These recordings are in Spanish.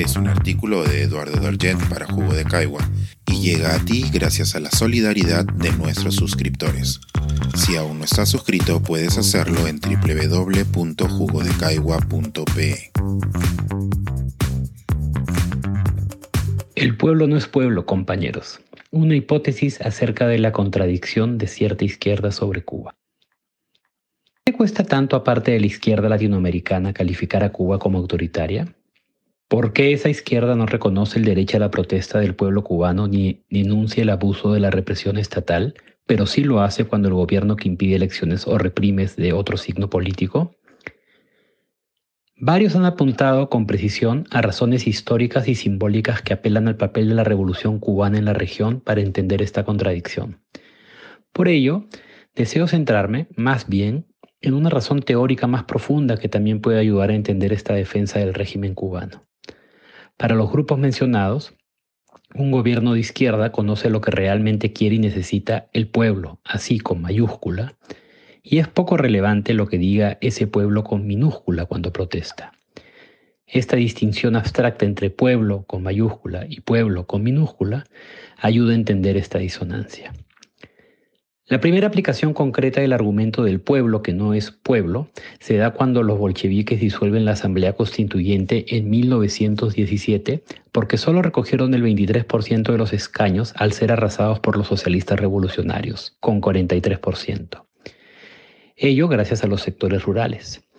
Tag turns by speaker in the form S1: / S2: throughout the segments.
S1: Es un artículo de Eduardo Dargent para Jugo de Caigua y llega a ti gracias a la solidaridad de nuestros suscriptores. Si aún no estás suscrito, puedes hacerlo en www.jugodecaigua.pe.
S2: El pueblo no es pueblo, compañeros. Una hipótesis acerca de la contradicción de cierta izquierda sobre Cuba. ¿Qué cuesta tanto aparte de la izquierda latinoamericana calificar a Cuba como autoritaria? ¿Por qué esa izquierda no reconoce el derecho a la protesta del pueblo cubano ni denuncia el abuso de la represión estatal, pero sí lo hace cuando el gobierno que impide elecciones o reprimes de otro signo político? Varios han apuntado con precisión a razones históricas y simbólicas que apelan al papel de la revolución cubana en la región para entender esta contradicción. Por ello, deseo centrarme, más bien, en una razón teórica más profunda que también puede ayudar a entender esta defensa del régimen cubano. Para los grupos mencionados, un gobierno de izquierda conoce lo que realmente quiere y necesita el pueblo, así con mayúscula, y es poco relevante lo que diga ese pueblo con minúscula cuando protesta. Esta distinción abstracta entre pueblo con mayúscula y pueblo con minúscula ayuda a entender esta disonancia. La primera aplicación concreta del argumento del pueblo que no es pueblo se da cuando los bolcheviques disuelven la Asamblea Constituyente en 1917 porque solo recogieron el 23% de los escaños al ser arrasados por los socialistas revolucionarios, con 43%. Ello gracias a los sectores rurales.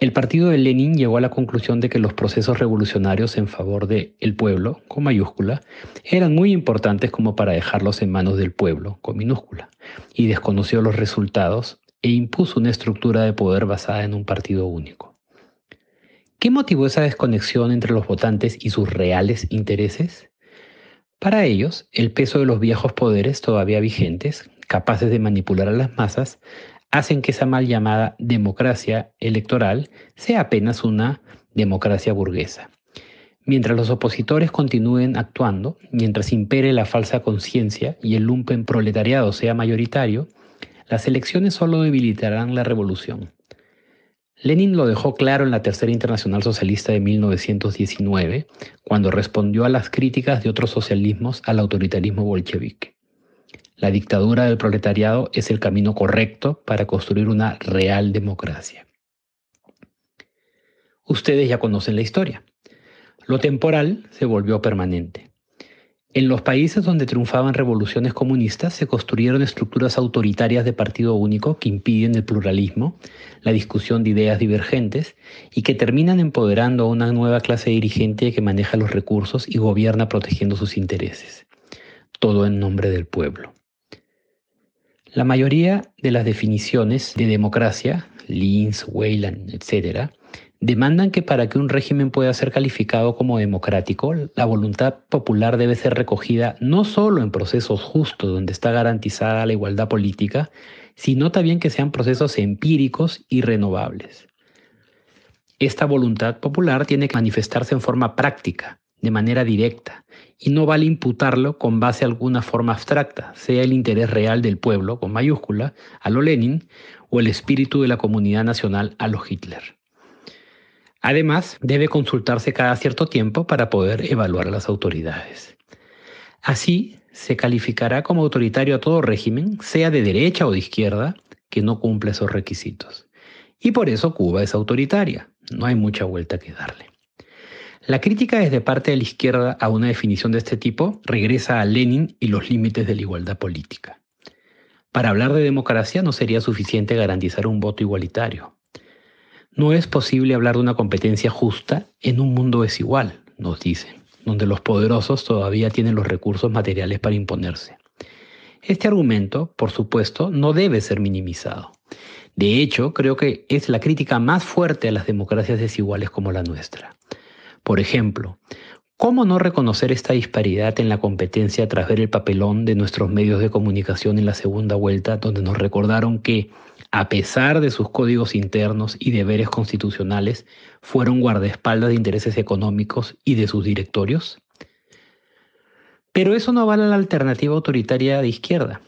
S2: El partido de Lenin llegó a la conclusión de que los procesos revolucionarios en favor de el pueblo, con mayúscula, eran muy importantes como para dejarlos en manos del pueblo, con minúscula, y desconoció los resultados e impuso una estructura de poder basada en un partido único. ¿Qué motivó esa desconexión entre los votantes y sus reales intereses? Para ellos, el peso de los viejos poderes todavía vigentes, capaces de manipular a las masas, hacen que esa mal llamada democracia electoral sea apenas una democracia burguesa. Mientras los opositores continúen actuando, mientras impere la falsa conciencia y el lumpen proletariado sea mayoritario, las elecciones solo debilitarán la revolución. Lenin lo dejó claro en la Tercera Internacional Socialista de 1919, cuando respondió a las críticas de otros socialismos al autoritarismo bolchevique. La dictadura del proletariado es el camino correcto para construir una real democracia. Ustedes ya conocen la historia. Lo temporal se volvió permanente. En los países donde triunfaban revoluciones comunistas se construyeron estructuras autoritarias de partido único que impiden el pluralismo, la discusión de ideas divergentes y que terminan empoderando a una nueva clase dirigente que maneja los recursos y gobierna protegiendo sus intereses. Todo en nombre del pueblo. La mayoría de las definiciones de democracia, Linz, Weyland, etc., demandan que para que un régimen pueda ser calificado como democrático, la voluntad popular debe ser recogida no solo en procesos justos donde está garantizada la igualdad política, sino también que sean procesos empíricos y renovables. Esta voluntad popular tiene que manifestarse en forma práctica, de manera directa, y no vale imputarlo con base a alguna forma abstracta, sea el interés real del pueblo, con mayúscula, a lo Lenin, o el espíritu de la comunidad nacional, a lo Hitler. Además, debe consultarse cada cierto tiempo para poder evaluar a las autoridades. Así, se calificará como autoritario a todo régimen, sea de derecha o de izquierda, que no cumple esos requisitos. Y por eso Cuba es autoritaria. No hay mucha vuelta que darle. La crítica desde parte de la izquierda a una definición de este tipo regresa a Lenin y los límites de la igualdad política. Para hablar de democracia no sería suficiente garantizar un voto igualitario. No es posible hablar de una competencia justa en un mundo desigual, nos dicen, donde los poderosos todavía tienen los recursos materiales para imponerse. Este argumento, por supuesto, no debe ser minimizado. De hecho, creo que es la crítica más fuerte a las democracias desiguales como la nuestra. Por ejemplo, ¿cómo no reconocer esta disparidad en la competencia tras ver el papelón de nuestros medios de comunicación en la segunda vuelta, donde nos recordaron que, a pesar de sus códigos internos y deberes constitucionales, fueron guardaespaldas de intereses económicos y de sus directorios? Pero eso no vale la alternativa autoritaria de izquierda.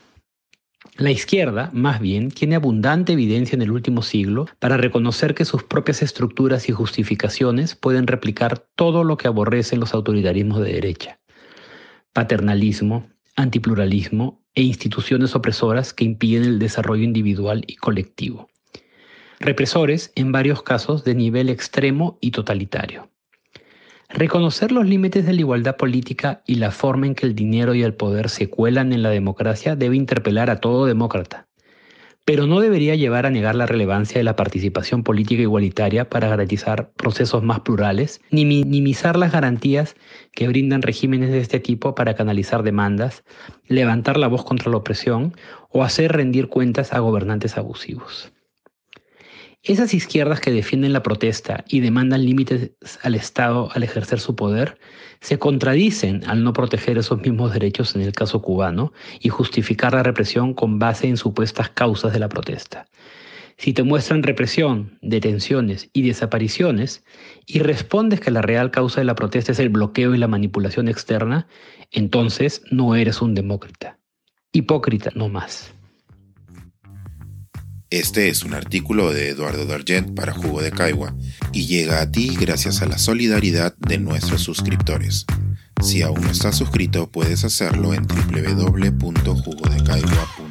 S2: La izquierda, más bien, tiene abundante evidencia en el último siglo para reconocer que sus propias estructuras y justificaciones pueden replicar todo lo que aborrecen los autoritarismos de derecha. Paternalismo, antipluralismo e instituciones opresoras que impiden el desarrollo individual y colectivo. Represores, en varios casos, de nivel extremo y totalitario. Reconocer los límites de la igualdad política y la forma en que el dinero y el poder se cuelan en la democracia debe interpelar a todo demócrata, pero no debería llevar a negar la relevancia de la participación política igualitaria para garantizar procesos más plurales, ni minimizar las garantías que brindan regímenes de este tipo para canalizar demandas, levantar la voz contra la opresión o hacer rendir cuentas a gobernantes abusivos. Esas izquierdas que defienden la protesta y demandan límites al Estado al ejercer su poder, se contradicen al no proteger esos mismos derechos en el caso cubano y justificar la represión con base en supuestas causas de la protesta. Si te muestran represión, detenciones y desapariciones y respondes que la real causa de la protesta es el bloqueo y la manipulación externa, entonces no eres un demócrata. Hipócrita no más.
S1: Este es un artículo de Eduardo Dargent para Jugo de Caigua y llega a ti gracias a la solidaridad de nuestros suscriptores. Si aún no estás suscrito, puedes hacerlo en www.jugodecaigua.pe.